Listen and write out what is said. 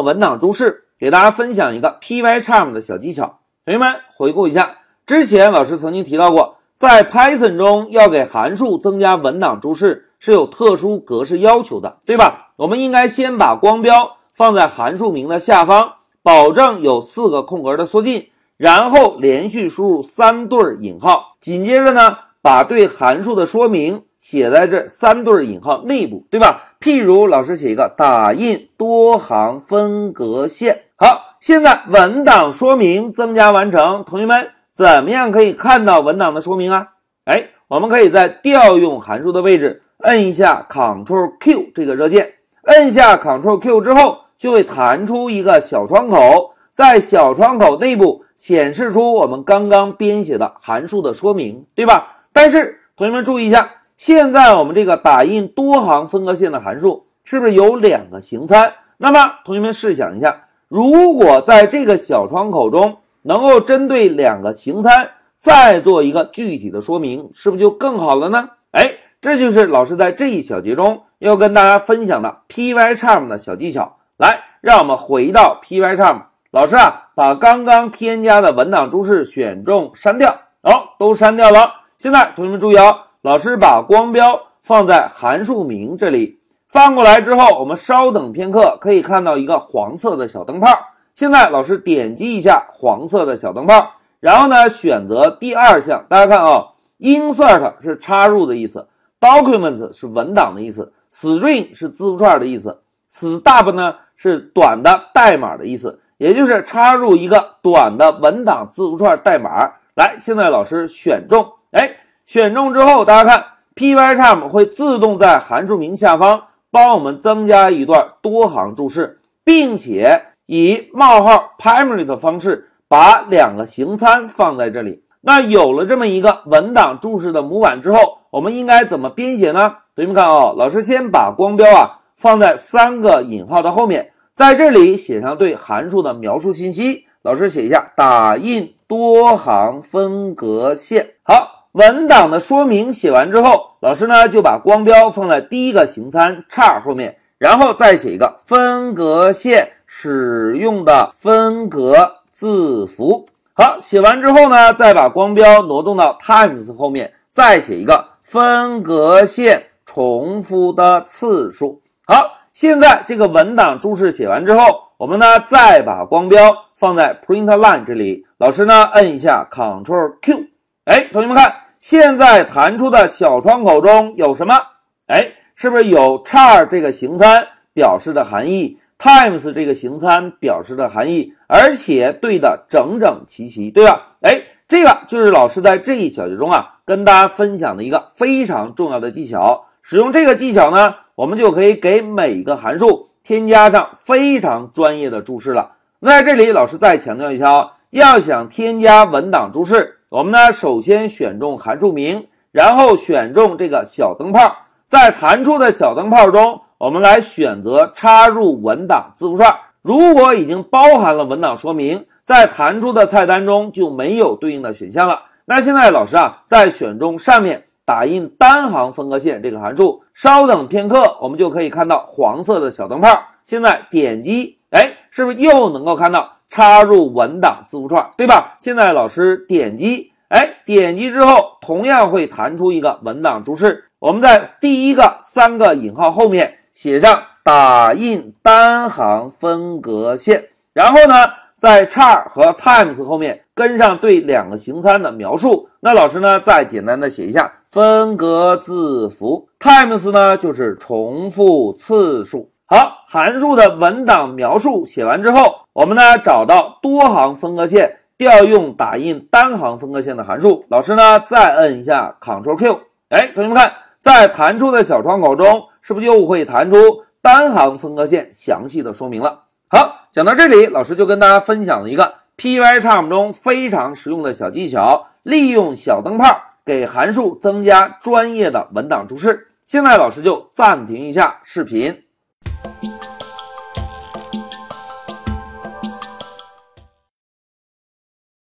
文档注释，给大家分享一个 Pycharm 的小技巧。同学们回顾一下，之前老师曾经提到过，在 Python 中要给函数增加文档注释是有特殊格式要求的，对吧？我们应该先把光标放在函数名的下方，保证有四个空格的缩进，然后连续输入三对引号，紧接着呢，把对函数的说明写在这三对引号内部，对吧？譬如老师写一个打印多行分隔线。好，现在文档说明增加完成，同学们怎么样可以看到文档的说明啊？哎，我们可以在调用函数的位置摁一下 Ctrl Q 这个热键，摁下 Ctrl Q 之后，就会弹出一个小窗口，在小窗口内部显示出我们刚刚编写的函数的说明，对吧？但是同学们注意一下。现在我们这个打印多行分割线的函数是不是有两个行参？那么同学们试想一下，如果在这个小窗口中能够针对两个行参再做一个具体的说明，是不是就更好了呢？哎，这就是老师在这一小节中要跟大家分享的 Pycharm 的小技巧。来，让我们回到 Pycharm，老师啊，把刚刚添加的文档注释选中删掉，好，都删掉了。现在同学们注意啊。老师把光标放在函数名这里，翻过来之后，我们稍等片刻，可以看到一个黄色的小灯泡。现在老师点击一下黄色的小灯泡，然后呢，选择第二项。大家看啊，insert 是插入的意思，document 是文档的意思，string 是字符串的意思，stub 呢是短的代码的意思，也就是插入一个短的文档字符串代码。来，现在老师选中，哎。选中之后，大家看，Pycharm 会自动在函数名下方帮我们增加一段多行注释，并且以冒号 primary 的方式把两个行参放在这里。那有了这么一个文档注释的模板之后，我们应该怎么编写呢？同学们看啊，老师先把光标啊放在三个引号的后面，在这里写上对函数的描述信息。老师写一下：打印多行分隔线。好。文档的说明写完之后，老师呢就把光标放在第一个行参叉后面，然后再写一个分隔线使用的分隔字符。好，写完之后呢，再把光标挪动到 times 后面，再写一个分隔线重复的次数。好，现在这个文档注释写完之后，我们呢再把光标放在 print line 这里，老师呢摁一下 Ctrl Q，哎，同学们看。现在弹出的小窗口中有什么？哎，是不是有 char 这个行参表示的含义，times 这个行参表示的含义，而且对的整整齐齐，对吧？哎，这个就是老师在这一小节中啊，跟大家分享的一个非常重要的技巧。使用这个技巧呢，我们就可以给每个函数添加上非常专业的注释了。那在这里，老师再强调一下哦，要想添加文档注释。我们呢，首先选中函数名，然后选中这个小灯泡，在弹出的小灯泡中，我们来选择插入文档字符串。如果已经包含了文档说明，在弹出的菜单中就没有对应的选项了。那现在老师啊，在选中上面打印单行分割线这个函数，稍等片刻，我们就可以看到黄色的小灯泡。现在点击，哎，是不是又能够看到？插入文档字符串，对吧？现在老师点击，哎，点击之后同样会弹出一个文档注释。我们在第一个三个引号后面写上打印单行分隔线，然后呢，在 char 和 times 后面跟上对两个行参的描述。那老师呢，再简单的写一下分隔字符，times 呢就是重复次数。好，函数的文档描述写完之后，我们呢找到多行分割线调用打印单行分割线的函数。老师呢再摁一下 Ctrl Q，哎，同学们看，在弹出的小窗口中，是不是又会弹出单行分割线详细的说明了？好，讲到这里，老师就跟大家分享了一个 Pycharm 中非常实用的小技巧，利用小灯泡给函数增加专业的文档注释。现在老师就暂停一下视频。you